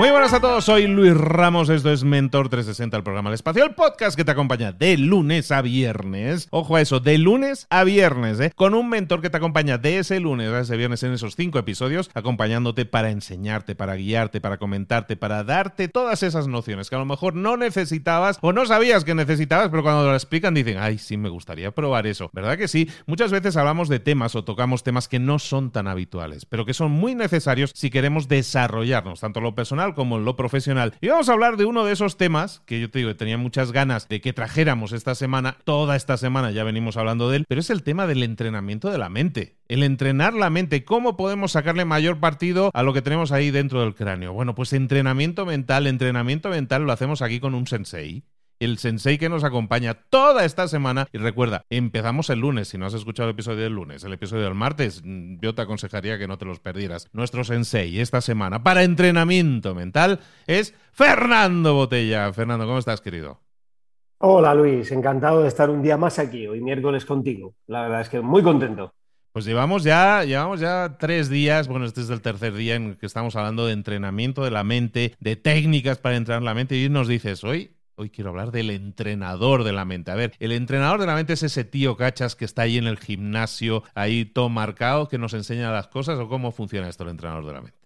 Muy buenas a todos, soy Luis Ramos, esto es Mentor 360, el programa del espacio, el podcast que te acompaña de lunes a viernes, ojo a eso, de lunes a viernes, ¿eh? con un mentor que te acompaña de ese lunes a ese viernes en esos cinco episodios, acompañándote para enseñarte, para guiarte, para comentarte, para darte todas esas nociones que a lo mejor no necesitabas o no sabías que necesitabas, pero cuando lo explican dicen, ay, sí, me gustaría probar eso. ¿Verdad que sí? Muchas veces hablamos de temas o tocamos temas que no son tan habituales, pero que son muy necesarios si queremos desarrollarnos, tanto lo personal, como en lo profesional. Y vamos a hablar de uno de esos temas que yo te digo, tenía muchas ganas de que trajéramos esta semana, toda esta semana ya venimos hablando de él, pero es el tema del entrenamiento de la mente. El entrenar la mente, ¿cómo podemos sacarle mayor partido a lo que tenemos ahí dentro del cráneo? Bueno, pues entrenamiento mental, entrenamiento mental lo hacemos aquí con un sensei el sensei que nos acompaña toda esta semana. Y recuerda, empezamos el lunes. Si no has escuchado el episodio del lunes, el episodio del martes, mm, yo te aconsejaría que no te los perdieras. Nuestro sensei esta semana para entrenamiento mental es Fernando Botella. Fernando, ¿cómo estás, querido? Hola Luis, encantado de estar un día más aquí, hoy miércoles contigo. La verdad es que muy contento. Pues llevamos ya, llevamos ya tres días, bueno, este es el tercer día en que estamos hablando de entrenamiento de la mente, de técnicas para entrenar la mente, y nos dices, hoy Hoy quiero hablar del entrenador de la mente. A ver, el entrenador de la mente es ese tío cachas que está ahí en el gimnasio, ahí todo marcado, que nos enseña las cosas, o cómo funciona esto el entrenador de la mente.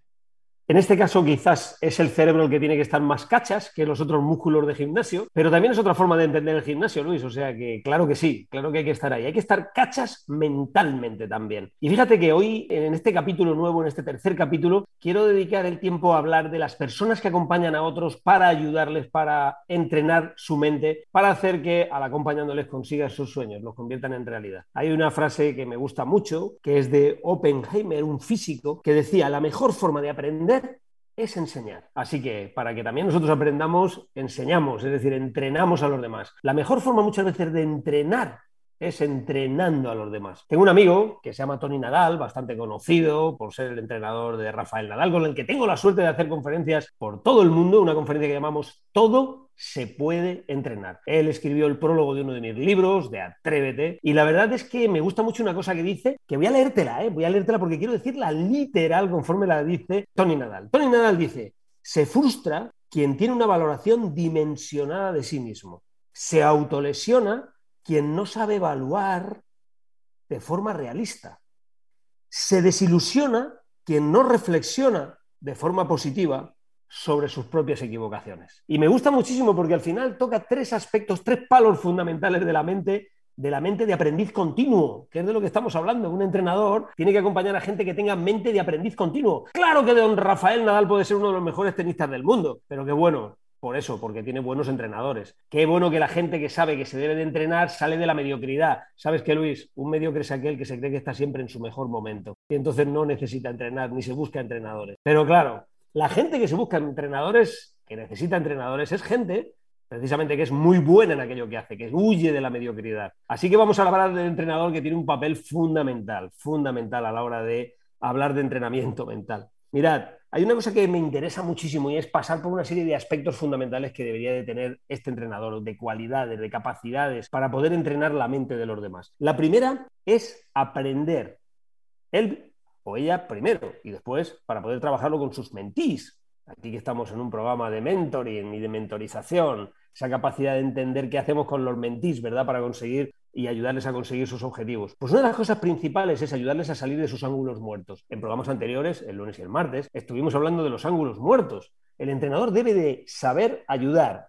En este caso quizás es el cerebro el que tiene que estar más cachas que los otros músculos de gimnasio, pero también es otra forma de entender el gimnasio, Luis. O sea que claro que sí, claro que hay que estar ahí. Hay que estar cachas mentalmente también. Y fíjate que hoy, en este capítulo nuevo, en este tercer capítulo, quiero dedicar el tiempo a hablar de las personas que acompañan a otros para ayudarles, para entrenar su mente, para hacer que al acompañándoles consigan sus sueños, los conviertan en realidad. Hay una frase que me gusta mucho, que es de Oppenheimer, un físico, que decía, la mejor forma de aprender es enseñar. Así que para que también nosotros aprendamos, enseñamos, es decir, entrenamos a los demás. La mejor forma muchas veces de entrenar es entrenando a los demás. Tengo un amigo que se llama Tony Nadal, bastante conocido por ser el entrenador de Rafael Nadal, con el que tengo la suerte de hacer conferencias por todo el mundo, una conferencia que llamamos Todo se puede entrenar. Él escribió el prólogo de uno de mis libros, de Atrévete, y la verdad es que me gusta mucho una cosa que dice, que voy a leértela, ¿eh? voy a leértela porque quiero decirla literal conforme la dice Tony Nadal. Tony Nadal dice, se frustra quien tiene una valoración dimensionada de sí mismo. Se autolesiona quien no sabe evaluar de forma realista. Se desilusiona quien no reflexiona de forma positiva sobre sus propias equivocaciones. Y me gusta muchísimo porque al final toca tres aspectos, tres palos fundamentales de la mente de la mente de aprendiz continuo, que es de lo que estamos hablando. Un entrenador tiene que acompañar a gente que tenga mente de aprendiz continuo. Claro que don Rafael Nadal puede ser uno de los mejores tenistas del mundo, pero qué bueno, por eso, porque tiene buenos entrenadores. Qué bueno que la gente que sabe que se debe de entrenar sale de la mediocridad. ¿Sabes qué, Luis? Un mediocre es aquel que se cree que está siempre en su mejor momento y entonces no necesita entrenar ni se busca entrenadores. Pero claro, la gente que se busca entrenadores, que necesita entrenadores, es gente precisamente que es muy buena en aquello que hace, que huye de la mediocridad. Así que vamos a hablar del entrenador que tiene un papel fundamental, fundamental a la hora de hablar de entrenamiento mental. Mirad, hay una cosa que me interesa muchísimo y es pasar por una serie de aspectos fundamentales que debería de tener este entrenador, de cualidades, de capacidades, para poder entrenar la mente de los demás. La primera es aprender él o ella primero y después para poder trabajarlo con sus mentís, Aquí que estamos en un programa de mentoring y de mentorización, esa capacidad de entender qué hacemos con los mentís, ¿verdad? Para conseguir y ayudarles a conseguir sus objetivos. Pues una de las cosas principales es ayudarles a salir de sus ángulos muertos. En programas anteriores, el lunes y el martes, estuvimos hablando de los ángulos muertos. El entrenador debe de saber ayudar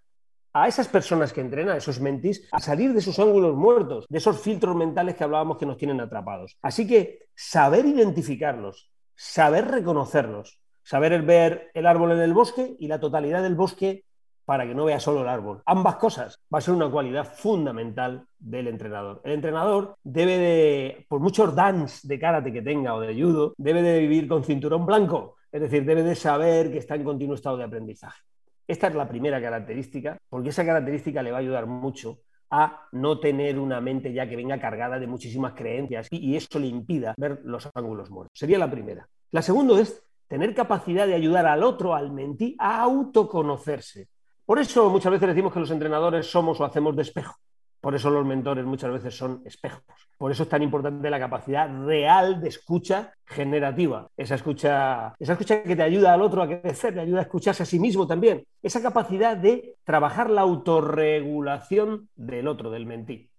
a esas personas que entrenan, a esos mentís, a salir de sus ángulos muertos, de esos filtros mentales que hablábamos que nos tienen atrapados. Así que saber identificarlos, saber reconocerlos, saber ver el árbol en el bosque y la totalidad del bosque para que no vea solo el árbol. Ambas cosas va a ser una cualidad fundamental del entrenador. El entrenador debe de, por muchos dance de karate que tenga o de judo, debe de vivir con cinturón blanco, es decir, debe de saber que está en continuo estado de aprendizaje. Esta es la primera característica, porque esa característica le va a ayudar mucho a no tener una mente ya que venga cargada de muchísimas creencias y, y eso le impida ver los ángulos muertos. Sería la primera. La segunda es tener capacidad de ayudar al otro, al mentí, a autoconocerse. Por eso muchas veces decimos que los entrenadores somos o hacemos de espejo. Por eso los mentores muchas veces son espejos. Por eso es tan importante la capacidad real de escucha generativa. Esa escucha, esa escucha que te ayuda al otro a crecer, te ayuda a escucharse a sí mismo también. Esa capacidad de trabajar la autorregulación del otro, del mentí.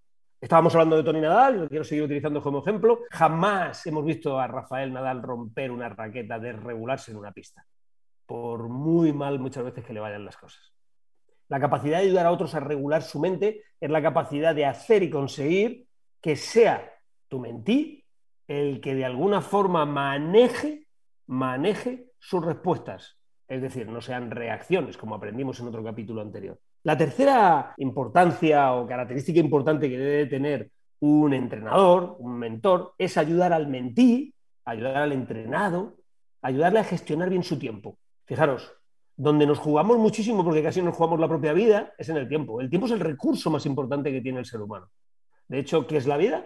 Estábamos hablando de Tony Nadal, lo quiero seguir utilizando como ejemplo. Jamás hemos visto a Rafael Nadal romper una raqueta, desregularse en una pista, por muy mal muchas veces que le vayan las cosas. La capacidad de ayudar a otros a regular su mente es la capacidad de hacer y conseguir que sea tu mentí el que de alguna forma maneje, maneje sus respuestas. Es decir, no sean reacciones, como aprendimos en otro capítulo anterior. La tercera importancia o característica importante que debe tener un entrenador, un mentor, es ayudar al mentí, ayudar al entrenado, ayudarle a gestionar bien su tiempo. Fijaros, donde nos jugamos muchísimo, porque casi nos jugamos la propia vida, es en el tiempo. El tiempo es el recurso más importante que tiene el ser humano. De hecho, ¿qué es la vida?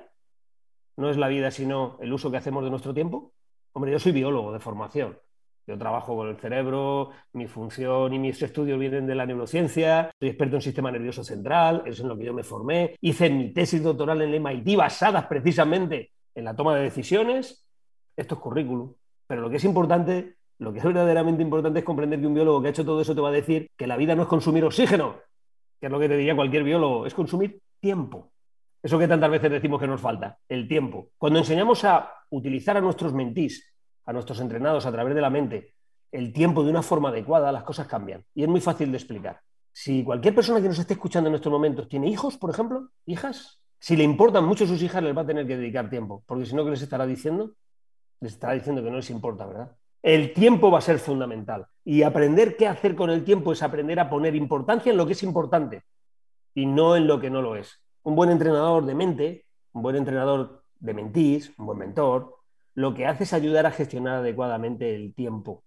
No es la vida sino el uso que hacemos de nuestro tiempo. Hombre, yo soy biólogo de formación. Yo trabajo con el cerebro, mi función y mis estudios vienen de la neurociencia, soy experto en sistema nervioso central, eso es en lo que yo me formé, hice mi tesis doctoral en el MIT basadas precisamente en la toma de decisiones. Esto es currículum. Pero lo que es importante, lo que es verdaderamente importante es comprender que un biólogo que ha hecho todo eso te va a decir que la vida no es consumir oxígeno, que es lo que te diría cualquier biólogo, es consumir tiempo. Eso que tantas veces decimos que nos falta, el tiempo. Cuando enseñamos a utilizar a nuestros mentís a nuestros entrenados a través de la mente el tiempo de una forma adecuada, las cosas cambian. Y es muy fácil de explicar. Si cualquier persona que nos esté escuchando en estos momentos tiene hijos, por ejemplo, hijas, si le importan mucho sus hijas, les va a tener que dedicar tiempo, porque si no, ¿qué les estará diciendo? Les estará diciendo que no les importa, ¿verdad? El tiempo va a ser fundamental. Y aprender qué hacer con el tiempo es aprender a poner importancia en lo que es importante y no en lo que no lo es. Un buen entrenador de mente, un buen entrenador de mentís, un buen mentor, lo que hace es ayudar a gestionar adecuadamente el tiempo.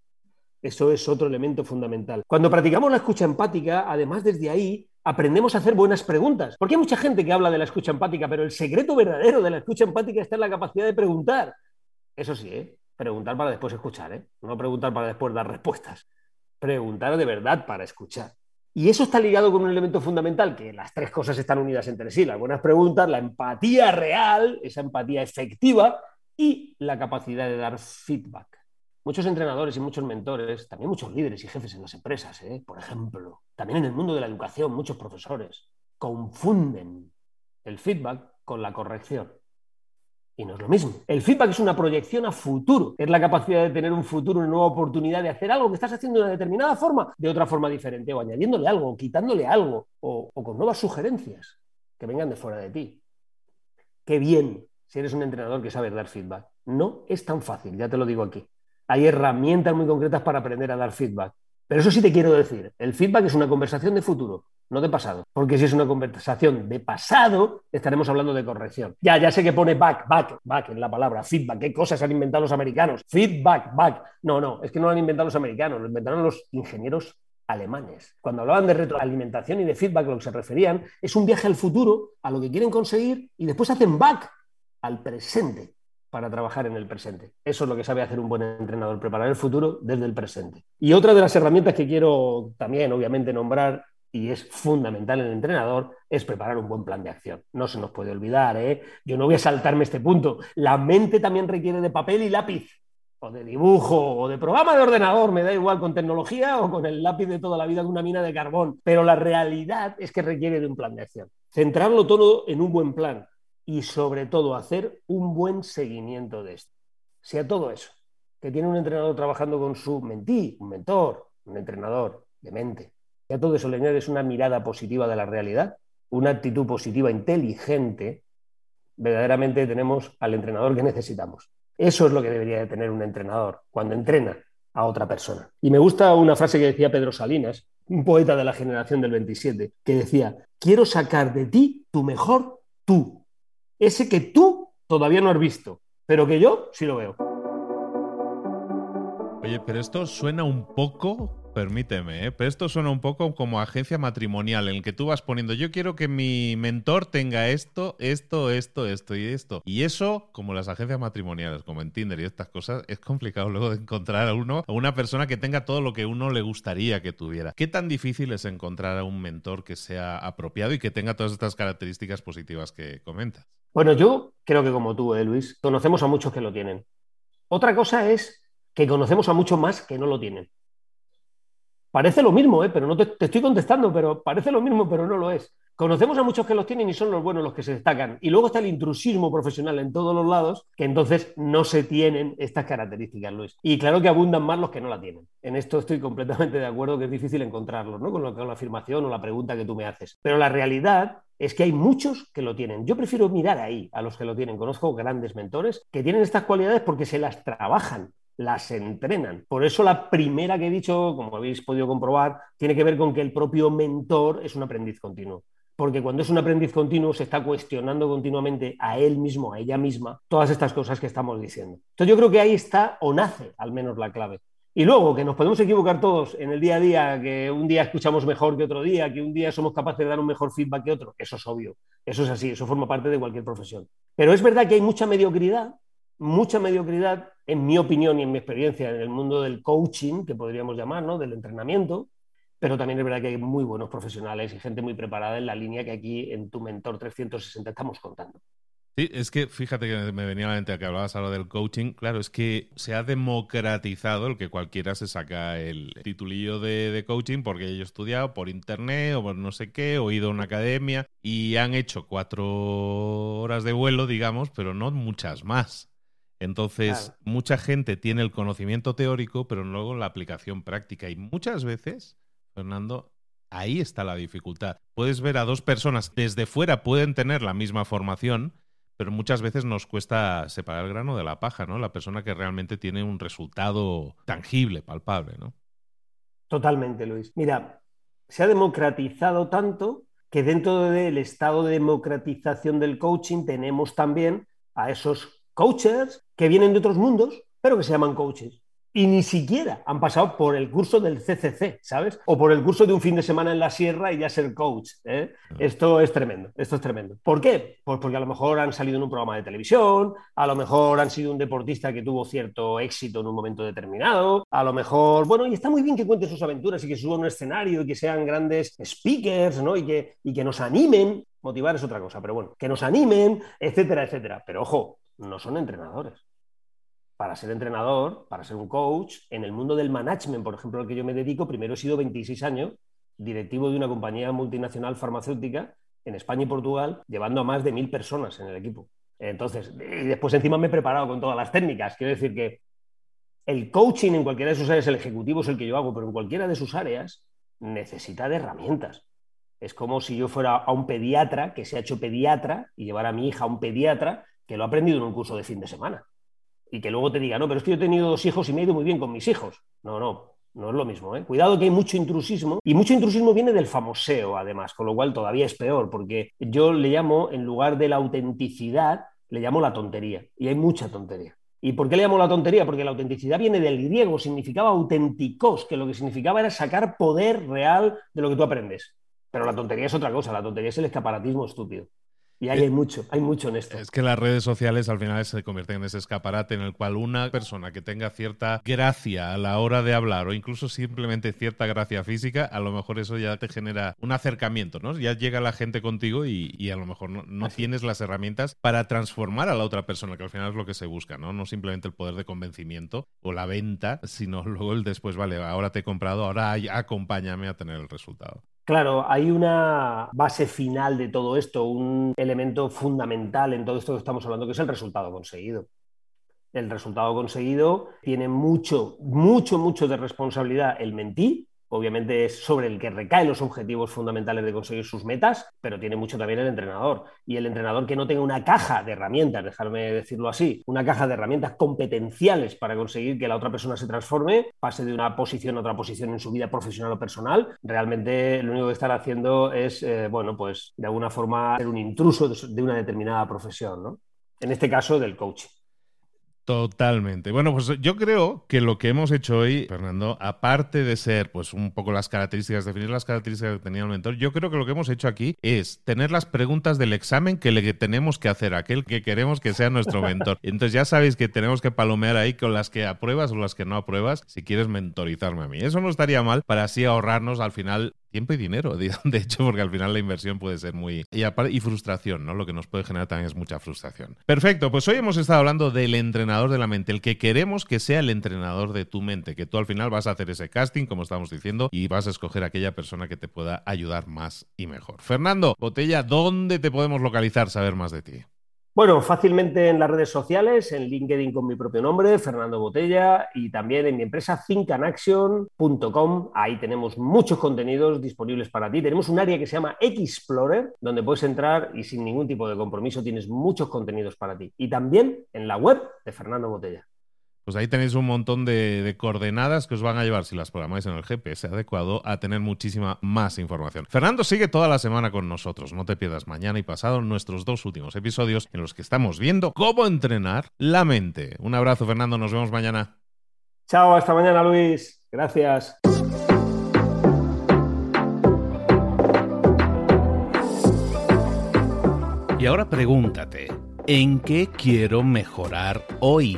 Eso es otro elemento fundamental. Cuando practicamos la escucha empática, además desde ahí aprendemos a hacer buenas preguntas. Porque hay mucha gente que habla de la escucha empática, pero el secreto verdadero de la escucha empática está en la capacidad de preguntar. Eso sí, ¿eh? Preguntar para después escuchar, ¿eh? no preguntar para después dar respuestas. Preguntar de verdad para escuchar. Y eso está ligado con un elemento fundamental, que las tres cosas están unidas entre sí. Las buenas preguntas, la empatía real, esa empatía efectiva, y la capacidad de dar feedback. Muchos entrenadores y muchos mentores, también muchos líderes y jefes en las empresas, ¿eh? por ejemplo, también en el mundo de la educación, muchos profesores, confunden el feedback con la corrección. Y no es lo mismo. El feedback es una proyección a futuro. Es la capacidad de tener un futuro, una nueva oportunidad de hacer algo que estás haciendo de una determinada forma, de otra forma diferente, o añadiéndole algo, o quitándole algo, o con nuevas sugerencias que vengan de fuera de ti. qué bien si eres un entrenador que sabe dar feedback. No es tan fácil, ya te lo digo aquí. Hay herramientas muy concretas para aprender a dar feedback. Pero eso sí te quiero decir, el feedback es una conversación de futuro, no de pasado. Porque si es una conversación de pasado, estaremos hablando de corrección. Ya, ya sé que pone back, back, back en la palabra, feedback. ¿Qué cosas han inventado los americanos? Feedback, back. No, no, es que no lo han inventado los americanos, lo inventaron los ingenieros alemanes. Cuando hablaban de retroalimentación y de feedback, lo que se referían es un viaje al futuro, a lo que quieren conseguir, y después hacen back al presente para trabajar en el presente. Eso es lo que sabe hacer un buen entrenador, preparar el futuro desde el presente. Y otra de las herramientas que quiero también, obviamente, nombrar y es fundamental en el entrenador, es preparar un buen plan de acción. No se nos puede olvidar, ¿eh? Yo no voy a saltarme este punto. La mente también requiere de papel y lápiz, o de dibujo, o de programa de ordenador, me da igual con tecnología o con el lápiz de toda la vida de una mina de carbón. Pero la realidad es que requiere de un plan de acción. Centrarlo todo en un buen plan y sobre todo hacer un buen seguimiento de esto. Si a todo eso, que tiene un entrenador trabajando con su mentí, un mentor, un entrenador de mente, todo eso le añades una mirada positiva de la realidad, una actitud positiva inteligente, verdaderamente tenemos al entrenador que necesitamos. Eso es lo que debería de tener un entrenador cuando entrena a otra persona. Y me gusta una frase que decía Pedro Salinas, un poeta de la generación del 27, que decía, quiero sacar de ti tu mejor tú ese que tú todavía no has visto, pero que yo sí lo veo. Oye, pero esto suena un poco, permíteme, ¿eh? pero esto suena un poco como agencia matrimonial en el que tú vas poniendo, yo quiero que mi mentor tenga esto, esto, esto, esto y esto. Y eso, como las agencias matrimoniales, como en Tinder y estas cosas, es complicado luego de encontrar a uno, a una persona que tenga todo lo que uno le gustaría que tuviera. ¿Qué tan difícil es encontrar a un mentor que sea apropiado y que tenga todas estas características positivas que comentas? Bueno, yo creo que como tú, ¿eh, Luis, conocemos a muchos que lo tienen. Otra cosa es que conocemos a muchos más que no lo tienen. Parece lo mismo, ¿eh? pero no te, estoy contestando, pero parece lo mismo, pero no lo es. Conocemos a muchos que los tienen y son los buenos los que se destacan. Y luego está el intrusismo profesional en todos los lados, que entonces no se tienen estas características, Luis. Y claro que abundan más los que no la tienen. En esto estoy completamente de acuerdo que es difícil encontrarlos, ¿no? Con, lo, con la afirmación o la pregunta que tú me haces. Pero la realidad es que hay muchos que lo tienen. Yo prefiero mirar ahí a los que lo tienen. Conozco grandes mentores que tienen estas cualidades porque se las trabajan, las entrenan. Por eso la primera que he dicho, como habéis podido comprobar, tiene que ver con que el propio mentor es un aprendiz continuo. Porque cuando es un aprendiz continuo se está cuestionando continuamente a él mismo, a ella misma, todas estas cosas que estamos diciendo. Entonces yo creo que ahí está o nace al menos la clave. Y luego, que nos podemos equivocar todos en el día a día, que un día escuchamos mejor que otro día, que un día somos capaces de dar un mejor feedback que otro, eso es obvio, eso es así, eso forma parte de cualquier profesión. Pero es verdad que hay mucha mediocridad, mucha mediocridad, en mi opinión y en mi experiencia, en el mundo del coaching, que podríamos llamar, ¿no? del entrenamiento, pero también es verdad que hay muy buenos profesionales y gente muy preparada en la línea que aquí en tu Mentor 360 estamos contando. Sí, es que fíjate que me venía a la mente que hablabas ahora del coaching. Claro, es que se ha democratizado el que cualquiera se saca el titulillo de, coaching porque yo he estudiado por internet o por no sé qué, o ido a una academia y han hecho cuatro horas de vuelo, digamos, pero no muchas más. Entonces, mucha gente tiene el conocimiento teórico, pero luego la aplicación práctica. Y muchas veces, Fernando, ahí está la dificultad. Puedes ver a dos personas desde fuera, pueden tener la misma formación pero muchas veces nos cuesta separar el grano de la paja, ¿no? La persona que realmente tiene un resultado tangible, palpable, ¿no? Totalmente, Luis. Mira, se ha democratizado tanto que dentro del estado de democratización del coaching tenemos también a esos coaches que vienen de otros mundos, pero que se llaman coaches y ni siquiera han pasado por el curso del CCC, ¿sabes? O por el curso de un fin de semana en la sierra y ya ser coach. ¿eh? Esto es tremendo, esto es tremendo. ¿Por qué? Pues porque a lo mejor han salido en un programa de televisión, a lo mejor han sido un deportista que tuvo cierto éxito en un momento determinado, a lo mejor, bueno, y está muy bien que cuenten sus aventuras y que suban un escenario y que sean grandes speakers, ¿no? Y que, y que nos animen. Motivar es otra cosa, pero bueno, que nos animen, etcétera, etcétera. Pero ojo, no son entrenadores para ser entrenador, para ser un coach, en el mundo del management, por ejemplo, al que yo me dedico, primero he sido 26 años directivo de una compañía multinacional farmacéutica en España y Portugal, llevando a más de mil personas en el equipo. Entonces, y después encima me he preparado con todas las técnicas. Quiero decir que el coaching en cualquiera de sus áreas, el ejecutivo es el que yo hago, pero en cualquiera de sus áreas necesita de herramientas. Es como si yo fuera a un pediatra que se ha hecho pediatra y llevar a mi hija a un pediatra que lo ha aprendido en un curso de fin de semana. Y que luego te diga, no, pero es que yo he tenido dos hijos y me he ido muy bien con mis hijos. No, no, no es lo mismo. ¿eh? Cuidado que hay mucho intrusismo y mucho intrusismo viene del famoseo, además, con lo cual todavía es peor, porque yo le llamo, en lugar de la autenticidad, le llamo la tontería. Y hay mucha tontería. ¿Y por qué le llamo la tontería? Porque la autenticidad viene del griego, significaba auténticos, que lo que significaba era sacar poder real de lo que tú aprendes. Pero la tontería es otra cosa, la tontería es el escaparatismo estúpido. Y ahí hay mucho, hay mucho en esto. Es que las redes sociales al final se convierten en ese escaparate en el cual una persona que tenga cierta gracia a la hora de hablar o incluso simplemente cierta gracia física, a lo mejor eso ya te genera un acercamiento, ¿no? Ya llega la gente contigo y, a lo mejor no, tienes las herramientas para transformar a la otra persona, que al final es lo que se busca, ¿no? No simplemente el poder de convencimiento o la venta, sino luego el después, vale, ahora te he comprado, ahora acompáñame a tener el resultado. Claro, hay una base final de todo esto, un elemento fundamental en todo esto que estamos hablando, que es el resultado conseguido. El resultado conseguido tiene mucho, mucho, mucho de responsabilidad el mentí, obviamente es sobre el que recaen los objetivos fundamentales de conseguir sus metas, pero tiene mucho también el entrenador. Y el entrenador que no tenga una caja de herramientas, dejarme decirlo así, una caja de herramientas competenciales para conseguir que la otra persona se transforme, pase de una posición a otra posición en su vida profesional o personal, realmente lo único que estará haciendo es, eh, bueno, pues de alguna forma ser un intruso de una determinada profesión, ¿no? En este caso del coaching. Totalmente. Bueno, pues yo creo que lo que hemos hecho hoy, Fernando, aparte de ser pues un poco las características, definir las características que tenía el mentor, yo creo que lo que hemos hecho aquí es tener las preguntas del examen que le tenemos que hacer a aquel que queremos que sea nuestro mentor. Entonces ya sabéis que tenemos que palomear ahí con las que apruebas o las que no apruebas si quieres mentorizarme a mí. Eso no estaría mal para así ahorrarnos al final tiempo y dinero, de hecho, porque al final la inversión puede ser muy... Y, frustración, ¿no? Lo que nos puede generar también es mucha frustración. Perfecto, pues hoy hemos estado hablando del entrenador de la mente, el que queremos que sea el entrenador de tu mente, que tú al final vas a hacer ese casting, como estamos diciendo, y vas a escoger aquella persona que te pueda ayudar más y mejor. Fernando, Botella, ¿dónde te podemos localizar, saber más de ti? Bueno, fácilmente en las redes sociales, en LinkedIn con mi propio nombre, Fernando Botella, y también en mi empresa thinkanaction.com. Ahí tenemos muchos contenidos disponibles para ti. Tenemos un área que se llama Explorer, donde puedes entrar y sin ningún tipo de compromiso tienes muchos contenidos para ti. Y también en la web de Fernando Botella. Pues ahí tenéis un montón de, coordenadas que os van a llevar, si las programáis en el GPS adecuado, a tener muchísima más información. Fernando sigue toda la semana con nosotros. No te pierdas mañana y pasado nuestros dos últimos episodios en los que estamos viendo cómo entrenar la mente. Un abrazo, Fernando. Nos vemos mañana. Chao, hasta mañana, Luis. Gracias. Y ahora pregúntate, ¿en qué quiero mejorar hoy?